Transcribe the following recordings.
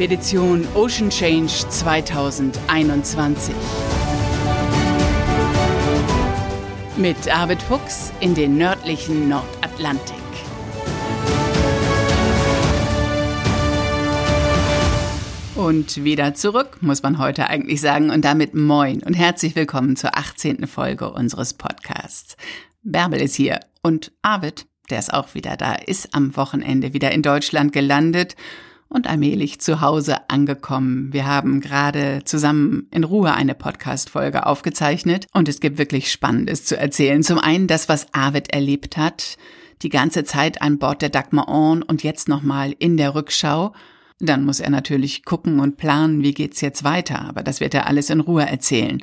Expedition Ocean Change 2021. Mit Arvid Fuchs in den nördlichen Nordatlantik. Und wieder zurück, muss man heute eigentlich sagen, und damit moin und herzlich willkommen zur 18. Folge unseres Podcasts. Bärbel ist hier und Arvid, der ist auch wieder da, ist am Wochenende wieder in Deutschland gelandet und allmählich zu Hause angekommen. Wir haben gerade zusammen in Ruhe eine Podcast-Folge aufgezeichnet und es gibt wirklich Spannendes zu erzählen. Zum einen das, was Arvid erlebt hat, die ganze Zeit an Bord der Dagmar On und jetzt nochmal in der Rückschau. Dann muss er natürlich gucken und planen, wie geht's jetzt weiter, aber das wird er alles in Ruhe erzählen.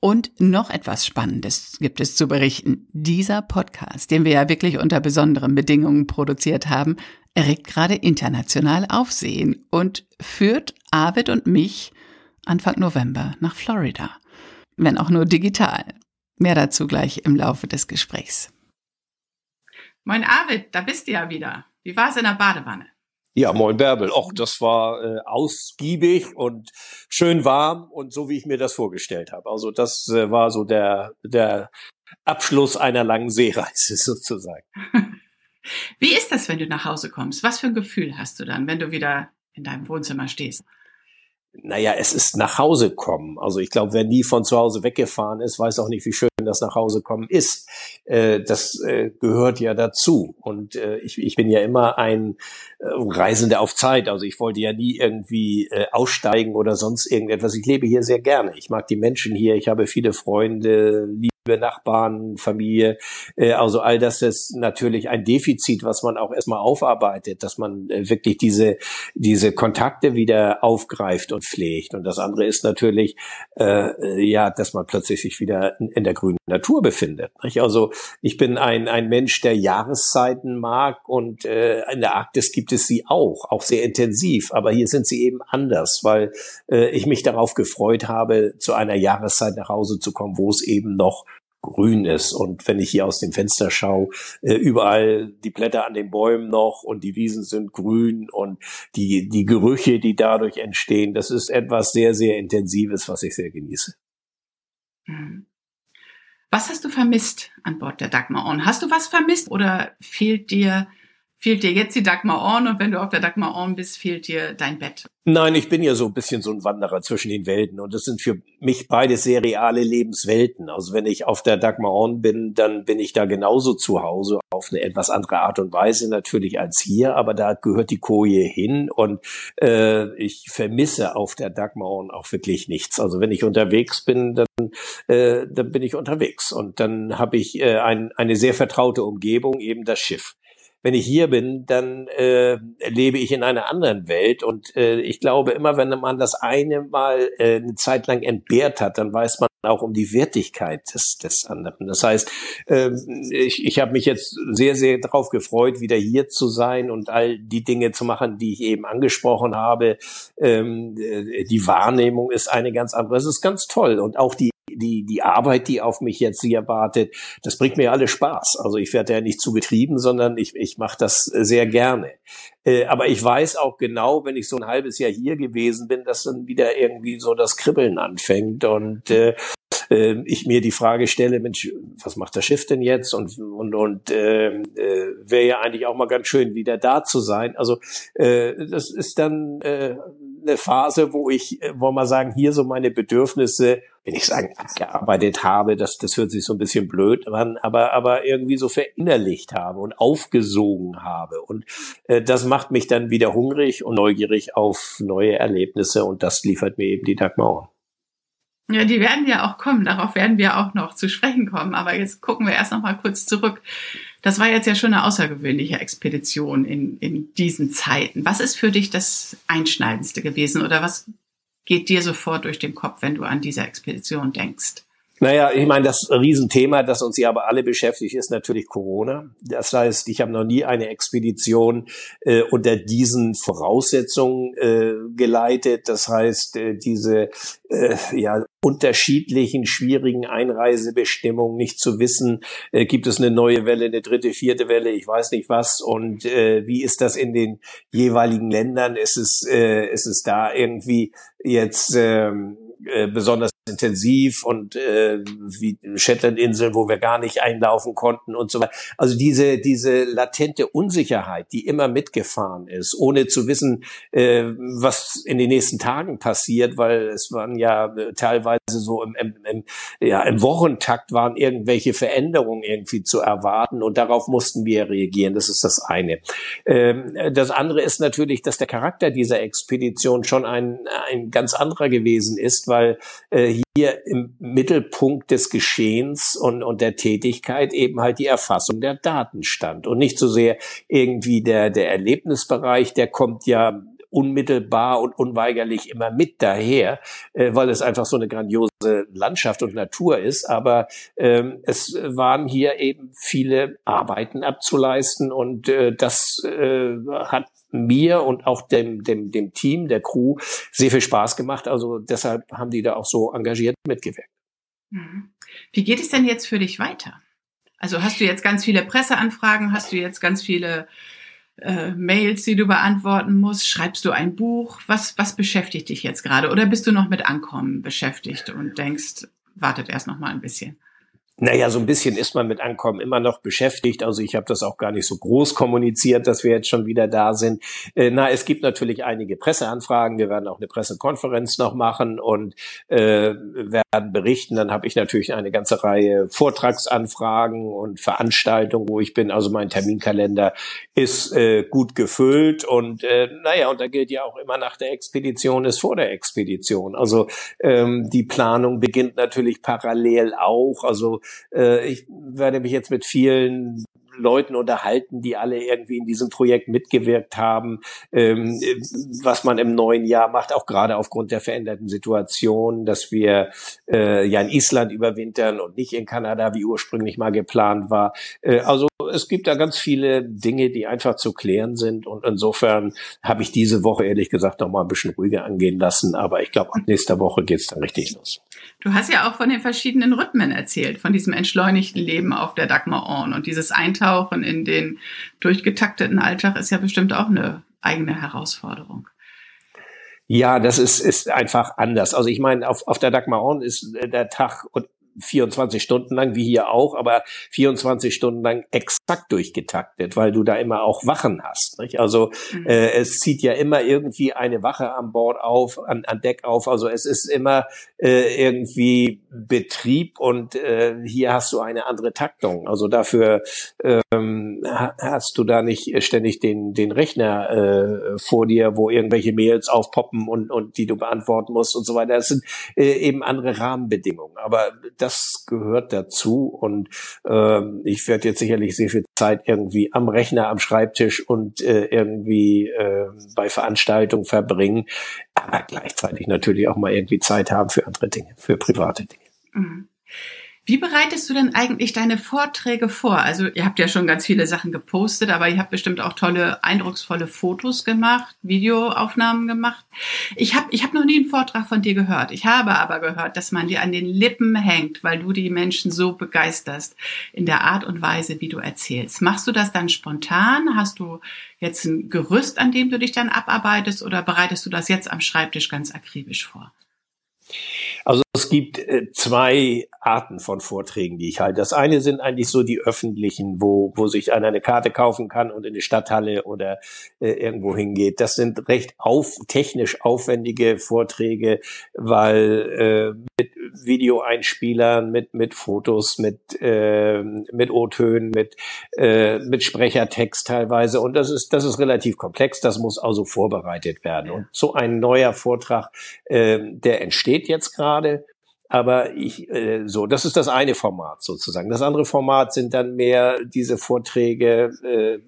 Und noch etwas Spannendes gibt es zu berichten. Dieser Podcast, den wir ja wirklich unter besonderen Bedingungen produziert haben, erregt gerade international Aufsehen und führt Arvid und mich Anfang November nach Florida. Wenn auch nur digital. Mehr dazu gleich im Laufe des Gesprächs. Moin Arvid, da bist du ja wieder. Wie war es in der Badewanne? Ja, moin Bärbel. Och, das war äh, ausgiebig und schön warm und so, wie ich mir das vorgestellt habe. Also das äh, war so der, der Abschluss einer langen Seereise sozusagen. Wie ist das, wenn du nach Hause kommst? Was für ein Gefühl hast du dann, wenn du wieder in deinem Wohnzimmer stehst? Naja, es ist nach Hause kommen. Also ich glaube, wer nie von zu Hause weggefahren ist, weiß auch nicht, wie schön das nach Hause kommen ist. Äh, das äh, gehört ja dazu. Und äh, ich, ich bin ja immer ein Reisender auf Zeit. Also ich wollte ja nie irgendwie aussteigen oder sonst irgendetwas. Ich lebe hier sehr gerne. Ich mag die Menschen hier. Ich habe viele Freunde, Nachbarn, Familie. Äh, also all das ist natürlich ein Defizit, was man auch erstmal aufarbeitet, dass man äh, wirklich diese, diese Kontakte wieder aufgreift und pflegt. Und das andere ist natürlich, äh, ja, dass man plötzlich sich wieder in der grünen Natur befindet. Nicht? Also ich bin ein, ein Mensch, der Jahreszeiten mag und äh, in der Arktis gibt es sie auch, auch sehr intensiv. Aber hier sind sie eben anders, weil äh, ich mich darauf gefreut habe, zu einer Jahreszeit nach Hause zu kommen, wo es eben noch grün ist. Und wenn ich hier aus dem Fenster schaue, äh, überall die Blätter an den Bäumen noch und die Wiesen sind grün und die, die Gerüche, die dadurch entstehen, das ist etwas sehr, sehr Intensives, was ich sehr genieße. Mhm. Was hast du vermisst an Bord der Dagmar On? Hast du was vermisst oder fehlt dir fehlt dir jetzt die Dagmar Orn und wenn du auf der Dagmar Orn bist, fehlt dir dein Bett. Nein, ich bin ja so ein bisschen so ein Wanderer zwischen den Welten und das sind für mich beide sehr reale Lebenswelten. Also wenn ich auf der Dagmar Orn bin, dann bin ich da genauso zu Hause, auf eine etwas andere Art und Weise natürlich als hier, aber da gehört die Koje hin und äh, ich vermisse auf der Dagmar Orn auch wirklich nichts. Also wenn ich unterwegs bin, dann, äh, dann bin ich unterwegs und dann habe ich äh, ein, eine sehr vertraute Umgebung, eben das Schiff wenn ich hier bin, dann äh, lebe ich in einer anderen Welt. Und äh, ich glaube, immer wenn man das eine Mal äh, eine Zeit lang entbehrt hat, dann weiß man auch um die Wertigkeit des, des anderen. Das heißt, äh, ich, ich habe mich jetzt sehr, sehr darauf gefreut, wieder hier zu sein und all die Dinge zu machen, die ich eben angesprochen habe. Ähm, äh, die Wahrnehmung ist eine ganz andere. Es ist ganz toll. Und auch die die, die Arbeit, die auf mich jetzt hier wartet, das bringt mir alle Spaß. Also ich werde ja nicht zu getrieben, sondern ich, ich mache das sehr gerne. Äh, aber ich weiß auch genau, wenn ich so ein halbes Jahr hier gewesen bin, dass dann wieder irgendwie so das Kribbeln anfängt und äh, äh, ich mir die Frage stelle, Mensch, was macht das Schiff denn jetzt? Und und und äh, äh, wäre ja eigentlich auch mal ganz schön, wieder da zu sein. Also äh, das ist dann äh, eine Phase, wo ich, äh, wollen wir sagen, hier so meine Bedürfnisse, wenn ich sagen, abgearbeitet habe, das, das hört sich so ein bisschen blöd an, aber, aber irgendwie so verinnerlicht habe und aufgesogen habe. Und äh, das macht mich dann wieder hungrig und neugierig auf neue Erlebnisse und das liefert mir eben die Dagmar. Ja, die werden ja auch kommen. Darauf werden wir auch noch zu sprechen kommen. Aber jetzt gucken wir erst noch mal kurz zurück. Das war jetzt ja schon eine außergewöhnliche Expedition in, in diesen Zeiten. Was ist für dich das Einschneidendste gewesen oder was geht dir sofort durch den Kopf, wenn du an diese Expedition denkst? Naja, ich meine, das Riesenthema, das uns ja aber alle beschäftigt, ist natürlich Corona. Das heißt, ich habe noch nie eine Expedition äh, unter diesen Voraussetzungen äh, geleitet. Das heißt, äh, diese äh, ja unterschiedlichen schwierigen Einreisebestimmungen, nicht zu wissen, äh, gibt es eine neue Welle, eine dritte, vierte Welle, ich weiß nicht was und äh, wie ist das in den jeweiligen Ländern? Ist es äh, ist es da irgendwie jetzt ähm, äh, besonders intensiv und äh, wie Shetlandinseln, wo wir gar nicht einlaufen konnten und so weiter. Also diese diese latente Unsicherheit, die immer mitgefahren ist, ohne zu wissen, äh, was in den nächsten Tagen passiert, weil es waren ja äh, teilweise so im, im, im, ja, im Wochentakt waren irgendwelche Veränderungen irgendwie zu erwarten und darauf mussten wir reagieren. Das ist das eine. Ähm, das andere ist natürlich, dass der Charakter dieser Expedition schon ein, ein ganz anderer gewesen ist, weil äh, hier im Mittelpunkt des Geschehens und, und der Tätigkeit eben halt die Erfassung der Daten stand und nicht so sehr irgendwie der, der Erlebnisbereich, der kommt ja unmittelbar und unweigerlich immer mit daher, äh, weil es einfach so eine grandiose Landschaft und Natur ist. Aber ähm, es waren hier eben viele Arbeiten abzuleisten und äh, das äh, hat mir und auch dem, dem, dem Team, der Crew sehr viel Spaß gemacht. Also deshalb haben die da auch so engagiert mitgewirkt. Mhm. Wie geht es denn jetzt für dich weiter? Also hast du jetzt ganz viele Presseanfragen, hast du jetzt ganz viele äh, Mails, die du beantworten musst? Schreibst du ein Buch? Was, was beschäftigt dich jetzt gerade? Oder bist du noch mit Ankommen beschäftigt und denkst, wartet erst noch mal ein bisschen? Naja, so ein bisschen ist man mit Ankommen immer noch beschäftigt. Also ich habe das auch gar nicht so groß kommuniziert, dass wir jetzt schon wieder da sind. Äh, na, es gibt natürlich einige Presseanfragen. Wir werden auch eine Pressekonferenz noch machen und äh, werden berichten. Dann habe ich natürlich eine ganze Reihe Vortragsanfragen und Veranstaltungen, wo ich bin. Also mein Terminkalender ist äh, gut gefüllt und äh, naja, und da gilt ja auch immer nach der Expedition ist vor der Expedition. Also ähm, die Planung beginnt natürlich parallel auch. Also äh, ich werde mich jetzt mit vielen Leuten unterhalten, die alle irgendwie in diesem Projekt mitgewirkt haben, ähm, was man im neuen Jahr macht, auch gerade aufgrund der veränderten Situation, dass wir äh, ja in Island überwintern und nicht in Kanada, wie ursprünglich mal geplant war. Äh, also es gibt da ganz viele Dinge, die einfach zu klären sind und insofern habe ich diese Woche ehrlich gesagt noch mal ein bisschen ruhiger angehen lassen, aber ich glaube, ab nächster Woche geht's dann richtig los. Du hast ja auch von den verschiedenen Rhythmen erzählt, von diesem entschleunigten Leben auf der Dagmar Orn und dieses Eintauchen in den durchgetakteten Alltag ist ja bestimmt auch eine eigene Herausforderung. Ja, das ist, ist einfach anders. Also ich meine, auf, auf der Dagmar Orn ist der Tag 24 Stunden lang, wie hier auch, aber 24 Stunden lang exakt durchgetaktet, weil du da immer auch Wachen hast. Nicht? Also mhm. äh, es zieht ja immer irgendwie eine Wache an Bord auf, an, an Deck auf. Also es ist immer äh, irgendwie Betrieb und äh, hier hast du eine andere Taktung. Also dafür ähm, hast du da nicht ständig den, den Rechner äh, vor dir, wo irgendwelche Mails aufpoppen und, und die du beantworten musst und so weiter. Das sind äh, eben andere Rahmenbedingungen. Aber das gehört dazu und äh, ich werde jetzt sicherlich sehr viel Zeit irgendwie am Rechner, am Schreibtisch und äh, irgendwie äh, bei Veranstaltungen verbringen, aber gleichzeitig natürlich auch mal irgendwie Zeit haben für andere Dinge, für private Dinge. Mhm. Wie bereitest du denn eigentlich deine Vorträge vor? Also ihr habt ja schon ganz viele Sachen gepostet, aber ihr habt bestimmt auch tolle, eindrucksvolle Fotos gemacht, Videoaufnahmen gemacht. Ich habe ich hab noch nie einen Vortrag von dir gehört. Ich habe aber gehört, dass man dir an den Lippen hängt, weil du die Menschen so begeisterst in der Art und Weise, wie du erzählst. Machst du das dann spontan? Hast du jetzt ein Gerüst, an dem du dich dann abarbeitest oder bereitest du das jetzt am Schreibtisch ganz akribisch vor? Also es gibt äh, zwei Arten von Vorträgen, die ich halte. Das eine sind eigentlich so die öffentlichen, wo, wo sich einer eine Karte kaufen kann und in die Stadthalle oder äh, irgendwo hingeht. Das sind recht auf, technisch aufwendige Vorträge, weil äh, mit Videoeinspielern, mit, mit Fotos, mit, äh, mit O-Tönen, mit, äh, mit Sprechertext teilweise. Und das ist, das ist relativ komplex. Das muss also vorbereitet werden. Und so ein neuer Vortrag, äh, der entsteht jetzt gerade. Aber ich, äh, so, das ist das eine Format sozusagen. Das andere Format sind dann mehr diese Vorträge, äh,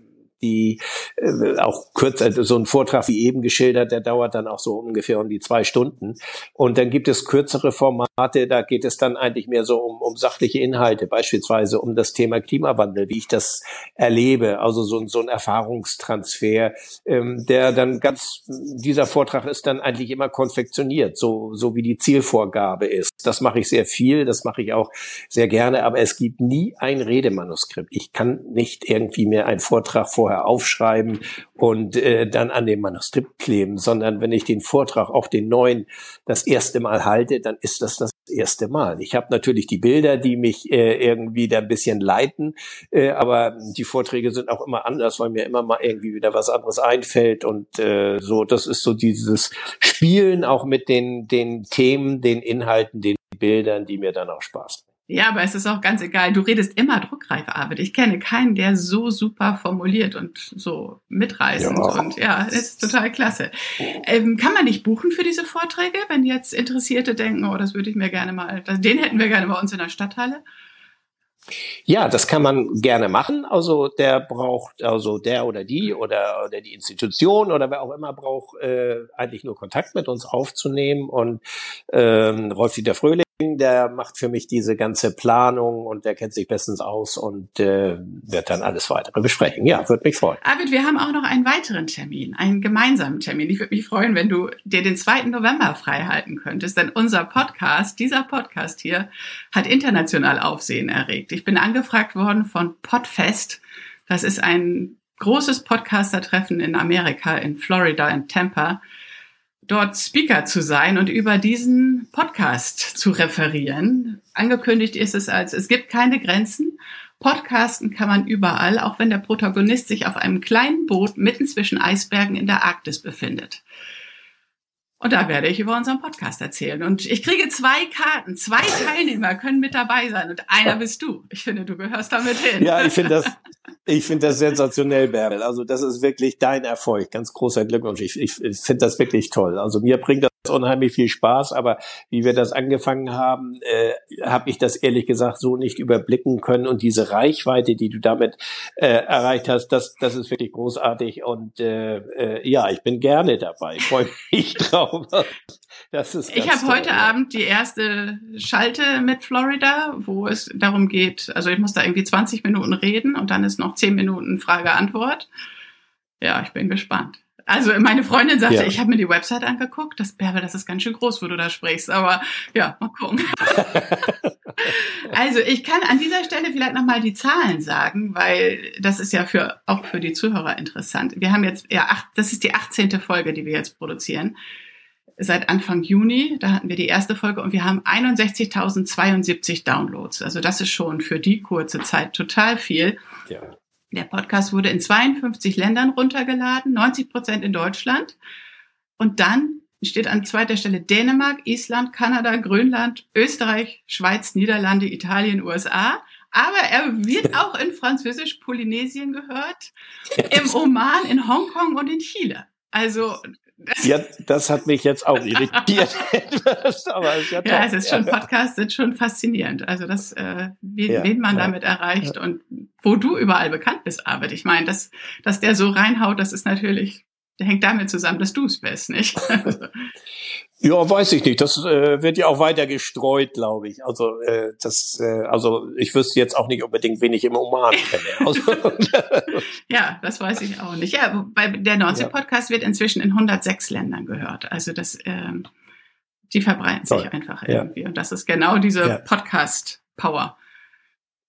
die äh, auch kürzer, also so ein Vortrag wie eben geschildert, der dauert dann auch so ungefähr um die zwei Stunden. Und dann gibt es kürzere Formate, da geht es dann eigentlich mehr so um, um sachliche Inhalte, beispielsweise um das Thema Klimawandel, wie ich das erlebe, also so, so ein Erfahrungstransfer, ähm, der dann ganz, dieser Vortrag ist dann eigentlich immer konfektioniert, so, so wie die Zielvorgabe ist. Das mache ich sehr viel, das mache ich auch sehr gerne, aber es gibt nie ein Redemanuskript. Ich kann nicht irgendwie mir einen Vortrag vorher aufschreiben und äh, dann an dem Manuskript kleben, sondern wenn ich den Vortrag, auch den neuen, das erste Mal halte, dann ist das das erste Mal. Ich habe natürlich die Bilder, die mich äh, irgendwie da ein bisschen leiten, äh, aber die Vorträge sind auch immer anders, weil mir immer mal irgendwie wieder was anderes einfällt und äh, so. Das ist so dieses Spielen auch mit den den Themen, den Inhalten, den Bildern, die mir dann auch Spaß machen. Ja, aber es ist auch ganz egal. Du redest immer druckreif, Arvid. Ich kenne keinen, der so super formuliert und so mitreißend. Ja. Und ja, ist total klasse. Ähm, kann man dich buchen für diese Vorträge, wenn jetzt Interessierte denken, oh, das würde ich mir gerne mal, den hätten wir gerne bei uns in der Stadthalle? Ja, das kann man gerne machen. Also der braucht, also der oder die oder, oder die Institution oder wer auch immer braucht äh, eigentlich nur Kontakt mit uns aufzunehmen. Und ähm, Rolf-Dieter Fröhlich der macht für mich diese ganze Planung und der kennt sich bestens aus und äh, wird dann alles weitere besprechen. Ja, würde mich freuen. Arvid, wir haben auch noch einen weiteren Termin, einen gemeinsamen Termin. Ich würde mich freuen, wenn du dir den 2. November frei halten könntest, denn unser Podcast, dieser Podcast hier, hat international Aufsehen erregt. Ich bin angefragt worden von Podfest. Das ist ein großes Podcaster-Treffen in Amerika, in Florida, in Tampa dort Speaker zu sein und über diesen Podcast zu referieren. Angekündigt ist es als, es gibt keine Grenzen. Podcasten kann man überall, auch wenn der Protagonist sich auf einem kleinen Boot mitten zwischen Eisbergen in der Arktis befindet. Und da werde ich über unseren Podcast erzählen. Und ich kriege zwei Karten. Zwei Teilnehmer können mit dabei sein. Und einer bist du. Ich finde, du gehörst damit hin. Ja, ich finde das, ich finde das sensationell, Bärbel. Also das ist wirklich dein Erfolg. Ganz großer Glückwunsch. Ich, ich, finde das wirklich toll. Also mir bringt das unheimlich viel Spaß, aber wie wir das angefangen haben, äh, habe ich das ehrlich gesagt so nicht überblicken können und diese Reichweite, die du damit äh, erreicht hast, das, das ist wirklich großartig und äh, äh, ja, ich bin gerne dabei, freue mich drauf. Das ist ich habe heute. Abend die erste Schalte mit Florida, wo es darum geht, also ich muss da irgendwie 20 Minuten reden und dann ist noch 10 Minuten Frage-Antwort. Ja, ich bin gespannt. Also meine Freundin sagte, ja. ich habe mir die Website angeguckt, das Bärbe, das ist ganz schön groß, wo du da sprichst, aber ja, mal gucken. also ich kann an dieser Stelle vielleicht nochmal die Zahlen sagen, weil das ist ja für auch für die Zuhörer interessant. Wir haben jetzt ja acht, das ist die 18. Folge, die wir jetzt produzieren. Seit Anfang Juni, da hatten wir die erste Folge und wir haben 61.072 Downloads. Also das ist schon für die kurze Zeit total viel. Ja. Der Podcast wurde in 52 Ländern runtergeladen, 90 Prozent in Deutschland. Und dann steht an zweiter Stelle Dänemark, Island, Kanada, Grönland, Österreich, Schweiz, Niederlande, Italien, USA. Aber er wird auch in Französisch-Polynesien gehört, im Oman, in Hongkong und in Chile. Also ja, das hat mich jetzt auch irritiert aber ist ja es ist schon, Podcasts sind schon faszinierend. Also das, äh, wen, ja, wen man ja, damit erreicht und wo du überall bekannt bist, Arbeit. Ich meine, dass, dass der so reinhaut, das ist natürlich, hängt damit zusammen, dass du es bist, nicht? Ja, weiß ich nicht. Das äh, wird ja auch weiter gestreut, glaube ich. Also äh, das, äh, also ich wüsste jetzt auch nicht unbedingt, wen ich im Oman kenne. Also, ja, das weiß ich auch nicht. Ja, bei der Nordsee-Podcast ja. wird inzwischen in 106 Ländern gehört. Also das, ähm, die verbreiten sich Toll. einfach irgendwie. Ja. Und das ist genau diese ja. Podcast-Power.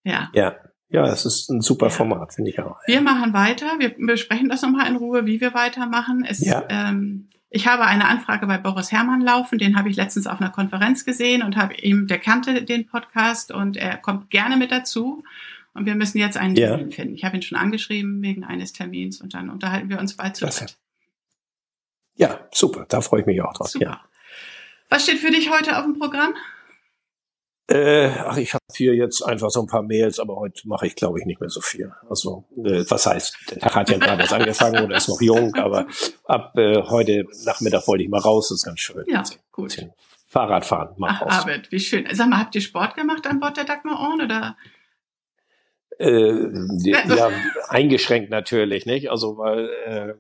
Ja. Ja. Ja, es ist ein super Format, finde ich auch. Wir machen weiter. Wir besprechen das nochmal in Ruhe, wie wir weitermachen. Es, ja. ähm, ich habe eine Anfrage bei Boris Herrmann laufen, den habe ich letztens auf einer Konferenz gesehen und habe ihm, der kannte den Podcast und er kommt gerne mit dazu. Und wir müssen jetzt einen Termin ja. finden. Ich habe ihn schon angeschrieben wegen eines Termins und dann unterhalten wir uns bald zu. Ja, super. Da freue ich mich auch drauf. Super. Ja. Was steht für dich heute auf dem Programm? Äh, ach, ich habe hier jetzt einfach so ein paar Mails, aber heute mache ich, glaube ich, nicht mehr so viel. Also, äh, was heißt, der Tag hat ja gerade erst angefangen oder ist noch jung, aber ab äh, heute Nachmittag wollte ich mal raus, das ist ganz schön. Ja, gut. Fahrradfahren, mal Ach, raus. Arbeit, wie schön. Sag mal, habt ihr Sport gemacht an Bord der Dagmar Orn oder? Äh, ja, eingeschränkt natürlich, nicht? Also weil äh,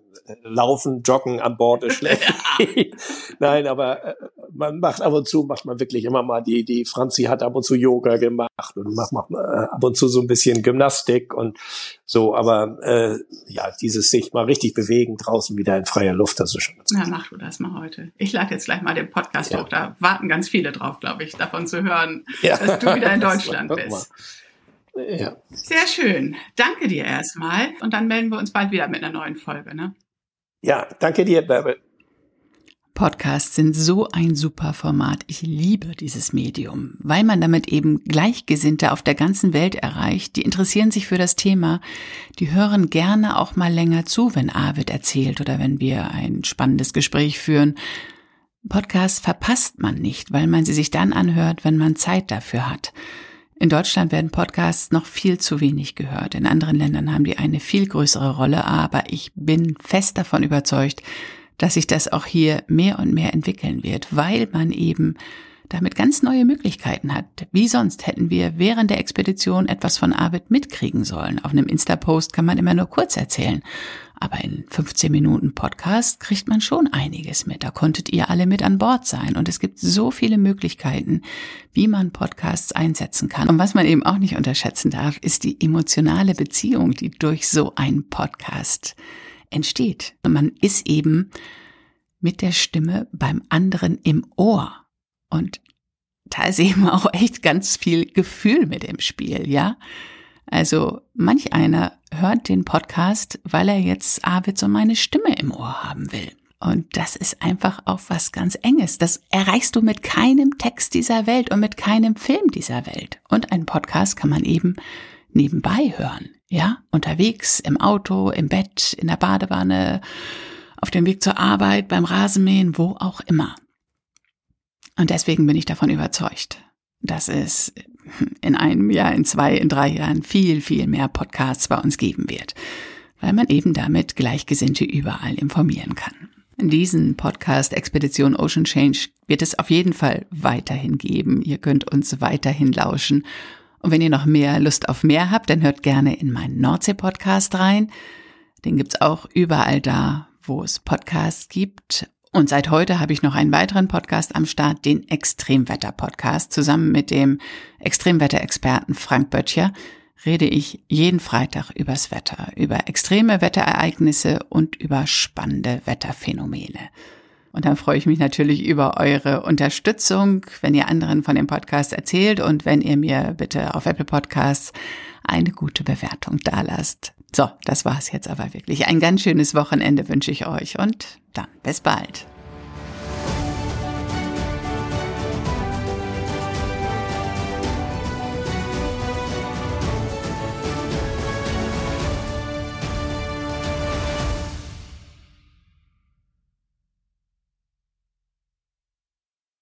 Laufen, Joggen an Bord ist schlecht. Nein, aber äh, man macht ab und zu, macht man wirklich immer mal die, die Franzi hat ab und zu Yoga gemacht und macht, macht äh, ab und zu so ein bisschen Gymnastik und so, aber äh, ja, dieses sich mal richtig bewegen draußen wieder in freier Luft, das ist schon ganz Ja, mach du das mal heute. Ich lade jetzt gleich mal den Podcast ja. hoch, da warten ganz viele drauf, glaube ich, davon zu hören, ja. dass du wieder in Deutschland bist. Ja. Sehr schön. Danke dir erstmal. Und dann melden wir uns bald wieder mit einer neuen Folge. Ne? Ja, danke dir, Bärbel. Podcasts sind so ein super Format. Ich liebe dieses Medium, weil man damit eben Gleichgesinnte auf der ganzen Welt erreicht. Die interessieren sich für das Thema. Die hören gerne auch mal länger zu, wenn Arvid erzählt oder wenn wir ein spannendes Gespräch führen. Podcasts verpasst man nicht, weil man sie sich dann anhört, wenn man Zeit dafür hat. In Deutschland werden Podcasts noch viel zu wenig gehört. In anderen Ländern haben die eine viel größere Rolle, aber ich bin fest davon überzeugt, dass sich das auch hier mehr und mehr entwickeln wird, weil man eben damit ganz neue Möglichkeiten hat. Wie sonst hätten wir während der Expedition etwas von Arvid mitkriegen sollen. Auf einem Insta-Post kann man immer nur kurz erzählen. Aber in 15 Minuten Podcast kriegt man schon einiges mit. Da konntet ihr alle mit an Bord sein. Und es gibt so viele Möglichkeiten, wie man Podcasts einsetzen kann. Und was man eben auch nicht unterschätzen darf, ist die emotionale Beziehung, die durch so einen Podcast entsteht. Man ist eben mit der Stimme beim anderen im Ohr. Und da ist eben auch echt ganz viel Gefühl mit im Spiel, ja? Also manch einer hört den Podcast, weil er jetzt Arvid so meine Stimme im Ohr haben will. Und das ist einfach auch was ganz Enges. Das erreichst du mit keinem Text dieser Welt und mit keinem Film dieser Welt. Und einen Podcast kann man eben nebenbei hören. Ja, unterwegs, im Auto, im Bett, in der Badewanne, auf dem Weg zur Arbeit, beim Rasenmähen, wo auch immer. Und deswegen bin ich davon überzeugt, dass es in einem Jahr, in zwei, in drei Jahren viel, viel mehr Podcasts bei uns geben wird, weil man eben damit Gleichgesinnte überall informieren kann. Diesen Podcast Expedition Ocean Change wird es auf jeden Fall weiterhin geben. Ihr könnt uns weiterhin lauschen. Und wenn ihr noch mehr Lust auf mehr habt, dann hört gerne in meinen Nordsee-Podcast rein. Den gibt's auch überall da, wo es Podcasts gibt. Und seit heute habe ich noch einen weiteren Podcast am Start, den Extremwetter-Podcast. Zusammen mit dem Extremwetterexperten Frank Böttcher rede ich jeden Freitag übers Wetter, über extreme Wetterereignisse und über spannende Wetterphänomene. Und dann freue ich mich natürlich über eure Unterstützung, wenn ihr anderen von dem Podcast erzählt und wenn ihr mir bitte auf Apple Podcasts eine gute Bewertung dalasst. So, das war's jetzt aber wirklich. Ein ganz schönes Wochenende wünsche ich euch und dann bis bald.